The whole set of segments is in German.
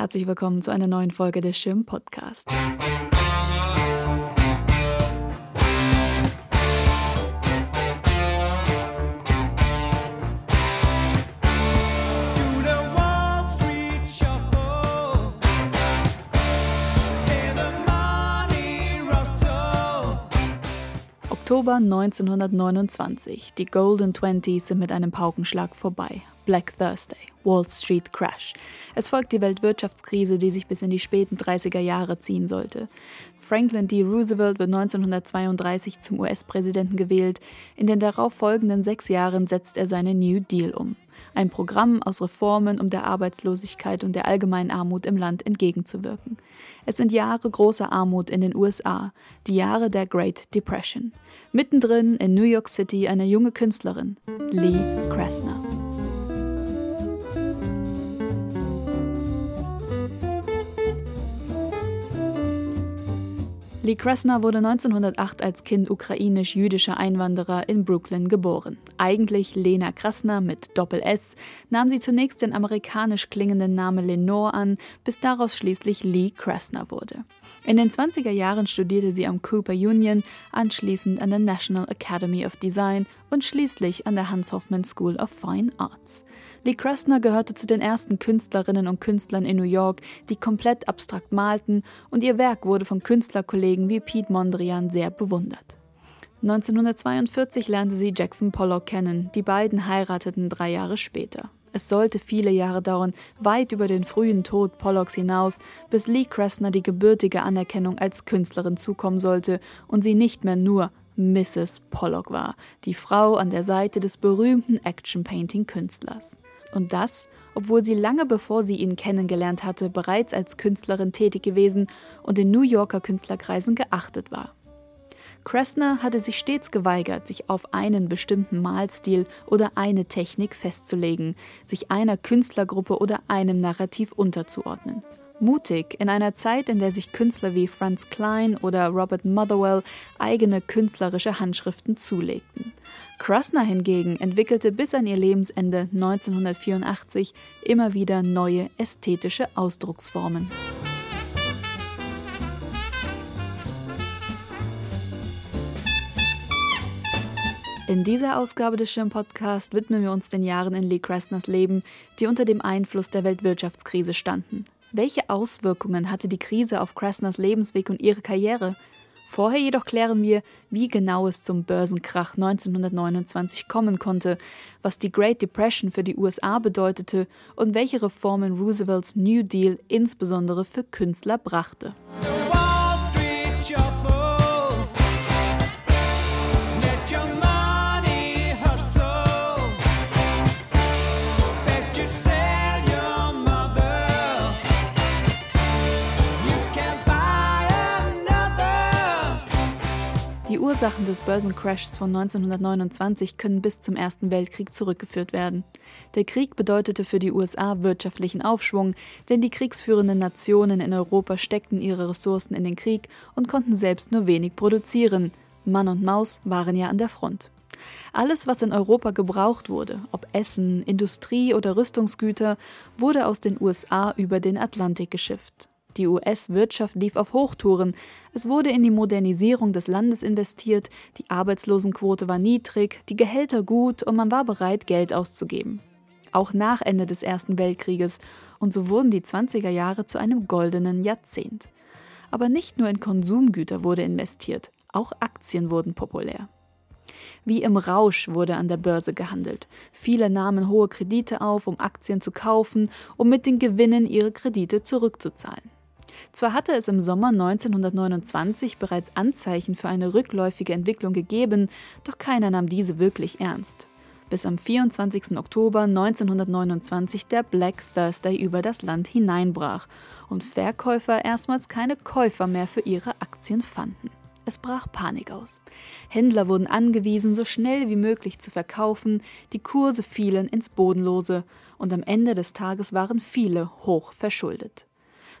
Herzlich willkommen zu einer neuen Folge des Schirm Podcast. Oktober 1929. Die Golden Twenties sind mit einem Paukenschlag vorbei. Black Thursday, Wall Street Crash. Es folgt die Weltwirtschaftskrise, die sich bis in die späten 30er Jahre ziehen sollte. Franklin D. Roosevelt wird 1932 zum US-Präsidenten gewählt. In den darauffolgenden sechs Jahren setzt er seinen New Deal um. Ein Programm aus Reformen, um der Arbeitslosigkeit und der allgemeinen Armut im Land entgegenzuwirken. Es sind Jahre großer Armut in den USA, die Jahre der Great Depression. Mittendrin in New York City eine junge Künstlerin, Lee Krasner. Lee Krasner wurde 1908 als Kind ukrainisch-jüdischer Einwanderer in Brooklyn geboren. Eigentlich Lena Krasner mit Doppel-S, nahm sie zunächst den amerikanisch klingenden Namen Lenore an, bis daraus schließlich Lee Krasner wurde. In den 20er Jahren studierte sie am Cooper Union, anschließend an der National Academy of Design und schließlich an der Hans Hoffman School of Fine Arts. Lee Krasner gehörte zu den ersten Künstlerinnen und Künstlern in New York, die komplett abstrakt malten, und ihr Werk wurde von Künstlerkollegen wie Pete Mondrian sehr bewundert. 1942 lernte sie Jackson Pollock kennen, die beiden heirateten drei Jahre später. Es sollte viele Jahre dauern, weit über den frühen Tod Pollocks hinaus, bis Lee Krasner die gebürtige Anerkennung als Künstlerin zukommen sollte und sie nicht mehr nur Mrs. Pollock war, die Frau an der Seite des berühmten Action-Painting-Künstlers. Und das, obwohl sie lange bevor sie ihn kennengelernt hatte, bereits als Künstlerin tätig gewesen und in New Yorker Künstlerkreisen geachtet war. Kressner hatte sich stets geweigert, sich auf einen bestimmten Malstil oder eine Technik festzulegen, sich einer Künstlergruppe oder einem Narrativ unterzuordnen. Mutig in einer Zeit, in der sich Künstler wie Franz Klein oder Robert Motherwell eigene künstlerische Handschriften zulegten. Krasner hingegen entwickelte bis an ihr Lebensende 1984 immer wieder neue ästhetische Ausdrucksformen. In dieser Ausgabe des Schirm Podcast widmen wir uns den Jahren in Lee Krasners Leben, die unter dem Einfluss der Weltwirtschaftskrise standen. Welche Auswirkungen hatte die Krise auf Krasners Lebensweg und ihre Karriere? Vorher jedoch klären wir, wie genau es zum Börsenkrach 1929 kommen konnte, was die Great Depression für die USA bedeutete und welche Reformen Roosevelts New Deal insbesondere für Künstler brachte. Ursachen des Börsencrashs von 1929 können bis zum Ersten Weltkrieg zurückgeführt werden. Der Krieg bedeutete für die USA wirtschaftlichen Aufschwung, denn die kriegsführenden Nationen in Europa steckten ihre Ressourcen in den Krieg und konnten selbst nur wenig produzieren. Mann und Maus waren ja an der Front. Alles, was in Europa gebraucht wurde, ob Essen, Industrie oder Rüstungsgüter, wurde aus den USA über den Atlantik geschifft. Die US-Wirtschaft lief auf Hochtouren. Es wurde in die Modernisierung des Landes investiert, die Arbeitslosenquote war niedrig, die Gehälter gut und man war bereit, Geld auszugeben. Auch nach Ende des Ersten Weltkrieges. Und so wurden die 20er Jahre zu einem goldenen Jahrzehnt. Aber nicht nur in Konsumgüter wurde investiert, auch Aktien wurden populär. Wie im Rausch wurde an der Börse gehandelt. Viele nahmen hohe Kredite auf, um Aktien zu kaufen, um mit den Gewinnen ihre Kredite zurückzuzahlen. Zwar hatte es im Sommer 1929 bereits Anzeichen für eine rückläufige Entwicklung gegeben, doch keiner nahm diese wirklich ernst. Bis am 24. Oktober 1929 der Black Thursday über das Land hineinbrach und Verkäufer erstmals keine Käufer mehr für ihre Aktien fanden. Es brach Panik aus. Händler wurden angewiesen, so schnell wie möglich zu verkaufen, die Kurse fielen ins Bodenlose und am Ende des Tages waren viele hoch verschuldet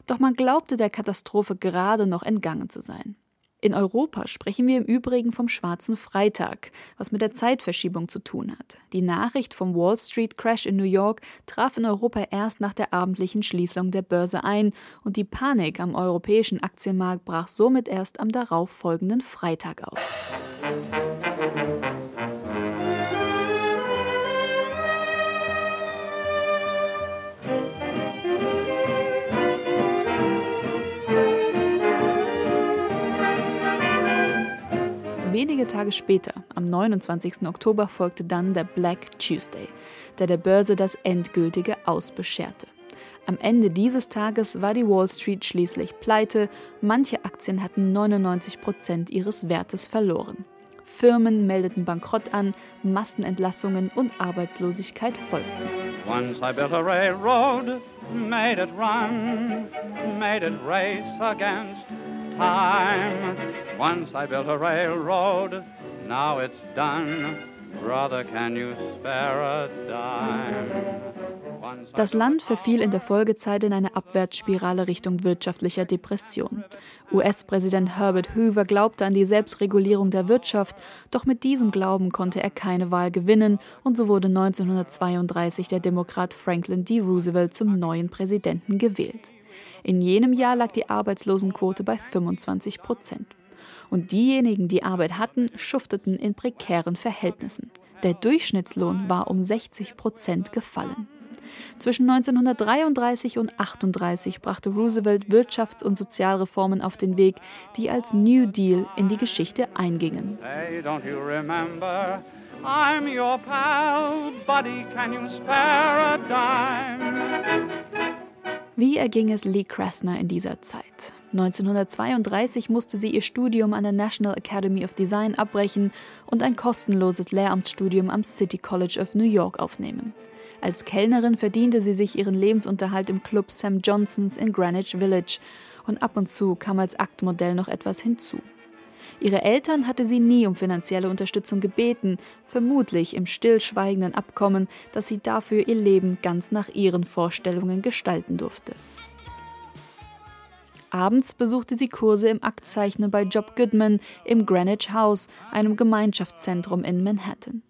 doch man glaubte der Katastrophe gerade noch entgangen zu sein. In Europa sprechen wir im Übrigen vom Schwarzen Freitag, was mit der Zeitverschiebung zu tun hat. Die Nachricht vom Wall Street Crash in New York traf in Europa erst nach der abendlichen Schließung der Börse ein und die Panik am europäischen Aktienmarkt brach somit erst am darauf folgenden Freitag aus. Wenige Tage später, am 29. Oktober, folgte dann der Black Tuesday, der der Börse das endgültige Aus bescherte. Am Ende dieses Tages war die Wall Street schließlich pleite, manche Aktien hatten 99 Prozent ihres Wertes verloren. Firmen meldeten Bankrott an, Massenentlassungen und Arbeitslosigkeit folgten. Once I built a railroad, made it run, made it race against time. Once I built a railroad, now it's done. Brother, can you spare a dime? Das Land verfiel in der Folgezeit in eine Abwärtsspirale Richtung wirtschaftlicher Depression. US-Präsident Herbert Hoover glaubte an die Selbstregulierung der Wirtschaft, doch mit diesem Glauben konnte er keine Wahl gewinnen und so wurde 1932 der Demokrat Franklin D. Roosevelt zum neuen Präsidenten gewählt. In jenem Jahr lag die Arbeitslosenquote bei 25 Prozent. Und diejenigen, die Arbeit hatten, schufteten in prekären Verhältnissen. Der Durchschnittslohn war um 60 Prozent gefallen. Zwischen 1933 und 1938 brachte Roosevelt Wirtschafts- und Sozialreformen auf den Weg, die als New Deal in die Geschichte eingingen. Hey, I'm your pal, buddy, can you spare a dime? Wie erging es Lee Krasner in dieser Zeit? 1932 musste sie ihr Studium an der National Academy of Design abbrechen und ein kostenloses Lehramtsstudium am City College of New York aufnehmen. Als Kellnerin verdiente sie sich ihren Lebensunterhalt im Club Sam Johnsons in Greenwich Village und ab und zu kam als Aktmodell noch etwas hinzu. Ihre Eltern hatte sie nie um finanzielle Unterstützung gebeten, vermutlich im stillschweigenden Abkommen, dass sie dafür ihr Leben ganz nach ihren Vorstellungen gestalten durfte. Abends besuchte sie Kurse im Aktzeichnen bei Job Goodman im Greenwich House, einem Gemeinschaftszentrum in Manhattan.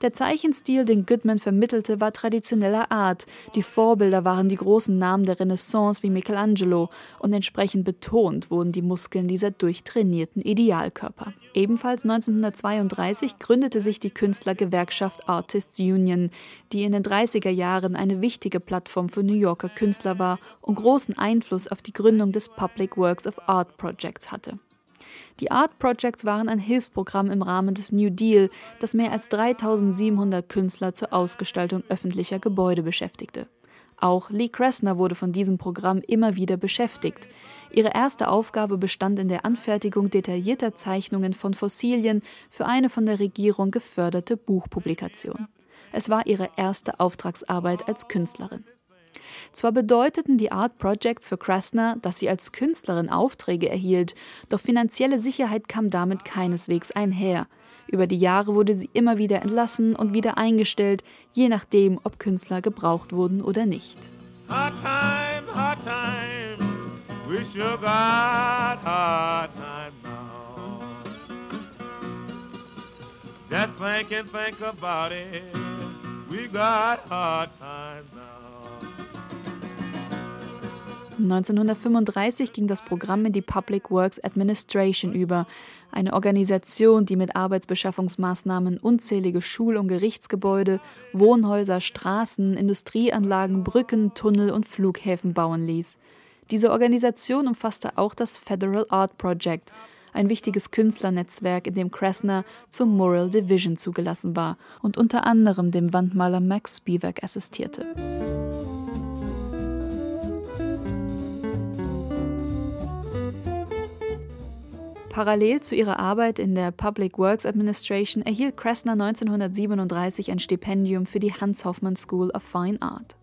Der Zeichenstil, den Goodman vermittelte, war traditioneller Art. Die Vorbilder waren die großen Namen der Renaissance wie Michelangelo und entsprechend betont wurden die Muskeln dieser durchtrainierten Idealkörper. Ebenfalls 1932 gründete sich die Künstlergewerkschaft Artists Union, die in den 30er Jahren eine wichtige Plattform für New Yorker Künstler war und großen Einfluss auf die Gründung des Public Works of Art Projects hatte. Die Art Projects waren ein Hilfsprogramm im Rahmen des New Deal, das mehr als 3700 Künstler zur Ausgestaltung öffentlicher Gebäude beschäftigte. Auch Lee Kressner wurde von diesem Programm immer wieder beschäftigt. Ihre erste Aufgabe bestand in der Anfertigung detaillierter Zeichnungen von Fossilien für eine von der Regierung geförderte Buchpublikation. Es war ihre erste Auftragsarbeit als Künstlerin. Zwar bedeuteten die Art Projects für Krasner, dass sie als Künstlerin Aufträge erhielt, doch finanzielle Sicherheit kam damit keineswegs einher. Über die Jahre wurde sie immer wieder entlassen und wieder eingestellt, je nachdem, ob Künstler gebraucht wurden oder nicht. Hard time, hard time. We sure got hard time now. Just think and think about it. We got hard time 1935 ging das Programm in die Public Works Administration über, eine Organisation, die mit Arbeitsbeschaffungsmaßnahmen unzählige Schul- und Gerichtsgebäude, Wohnhäuser, Straßen, Industrieanlagen, Brücken, Tunnel und Flughäfen bauen ließ. Diese Organisation umfasste auch das Federal Art Project, ein wichtiges Künstlernetzwerk, in dem Kressner zur Moral Division zugelassen war und unter anderem dem Wandmaler Max Spivak assistierte. Parallel zu ihrer Arbeit in der Public Works Administration erhielt Kressner 1937 ein Stipendium für die Hans Hoffmann School of Fine Art.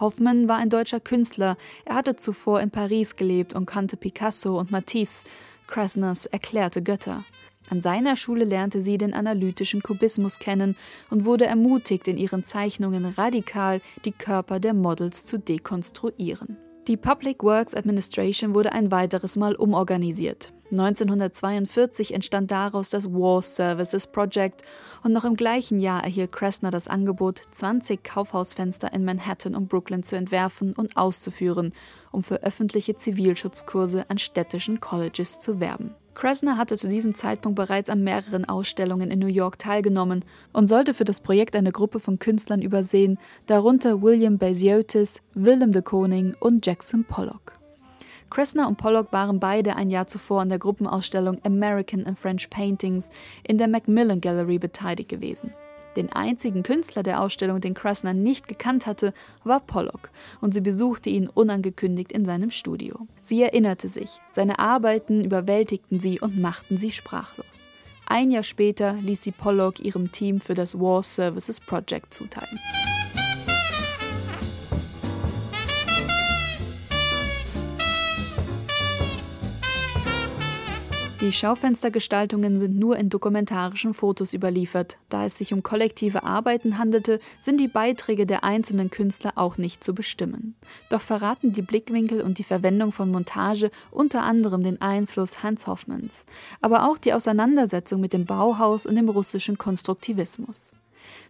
Hoffmann war ein deutscher Künstler. Er hatte zuvor in Paris gelebt und kannte Picasso und Matisse, Kressners erklärte Götter. An seiner Schule lernte sie den analytischen Kubismus kennen und wurde ermutigt, in ihren Zeichnungen radikal die Körper der Models zu dekonstruieren. Die Public Works Administration wurde ein weiteres Mal umorganisiert. 1942 entstand daraus das War Services Project und noch im gleichen Jahr erhielt Kressner das Angebot, 20 Kaufhausfenster in Manhattan und Brooklyn zu entwerfen und auszuführen, um für öffentliche Zivilschutzkurse an städtischen Colleges zu werben. Kressner hatte zu diesem Zeitpunkt bereits an mehreren Ausstellungen in New York teilgenommen und sollte für das Projekt eine Gruppe von Künstlern übersehen, darunter William Basiotis, Willem de Koning und Jackson Pollock. Kressner und Pollock waren beide ein Jahr zuvor an der Gruppenausstellung American and French Paintings in der Macmillan Gallery beteiligt gewesen. Den einzigen Künstler der Ausstellung, den Kressner nicht gekannt hatte, war Pollock, und sie besuchte ihn unangekündigt in seinem Studio. Sie erinnerte sich, seine Arbeiten überwältigten sie und machten sie sprachlos. Ein Jahr später ließ sie Pollock ihrem Team für das War Services Project zuteilen. Die Schaufenstergestaltungen sind nur in dokumentarischen Fotos überliefert. Da es sich um kollektive Arbeiten handelte, sind die Beiträge der einzelnen Künstler auch nicht zu bestimmen. Doch verraten die Blickwinkel und die Verwendung von Montage unter anderem den Einfluss Hans Hoffmanns, aber auch die Auseinandersetzung mit dem Bauhaus und dem russischen Konstruktivismus.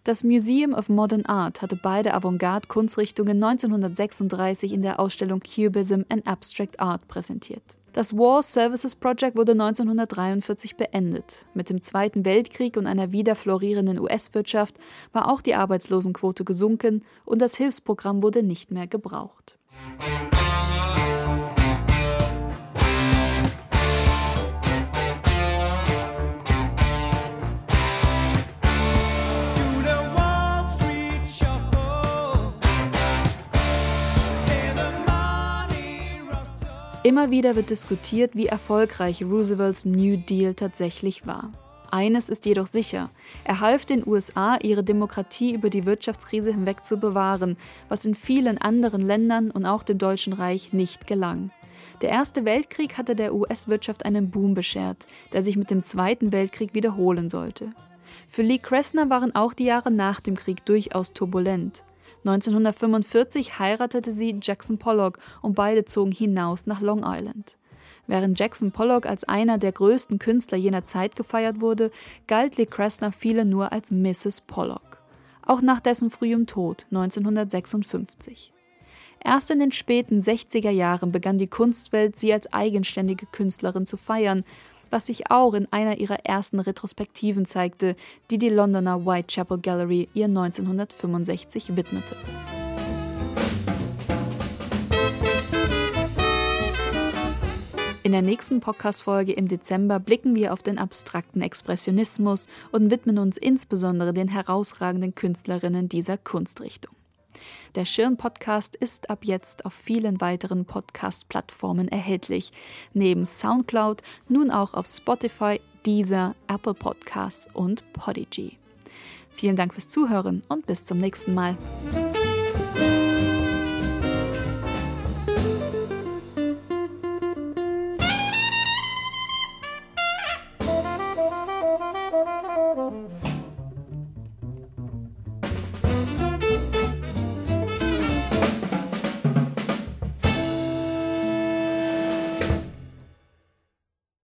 Das Museum of Modern Art hatte beide Avantgarde-Kunstrichtungen 1936 in der Ausstellung Cubism and Abstract Art präsentiert. Das War Services Project wurde 1943 beendet. Mit dem Zweiten Weltkrieg und einer wieder florierenden US-Wirtschaft war auch die Arbeitslosenquote gesunken und das Hilfsprogramm wurde nicht mehr gebraucht. Immer wieder wird diskutiert, wie erfolgreich Roosevelts New Deal tatsächlich war. Eines ist jedoch sicher, er half den USA, ihre Demokratie über die Wirtschaftskrise hinweg zu bewahren, was in vielen anderen Ländern und auch dem Deutschen Reich nicht gelang. Der Erste Weltkrieg hatte der US-Wirtschaft einen Boom beschert, der sich mit dem Zweiten Weltkrieg wiederholen sollte. Für Lee Kressner waren auch die Jahre nach dem Krieg durchaus turbulent. 1945 heiratete sie Jackson Pollock und beide zogen hinaus nach Long Island. Während Jackson Pollock als einer der größten Künstler jener Zeit gefeiert wurde, galt Lee Kressner viele nur als Mrs. Pollock. Auch nach dessen frühem Tod 1956. Erst in den späten 60er Jahren begann die Kunstwelt sie als eigenständige Künstlerin zu feiern, was sich auch in einer ihrer ersten Retrospektiven zeigte, die die Londoner Whitechapel Gallery ihr 1965 widmete. In der nächsten Podcast-Folge im Dezember blicken wir auf den abstrakten Expressionismus und widmen uns insbesondere den herausragenden Künstlerinnen dieser Kunstrichtung. Der Schirn-Podcast ist ab jetzt auf vielen weiteren Podcast-Plattformen erhältlich. Neben Soundcloud nun auch auf Spotify, Deezer, Apple Podcasts und Podigy. Vielen Dank fürs Zuhören und bis zum nächsten Mal.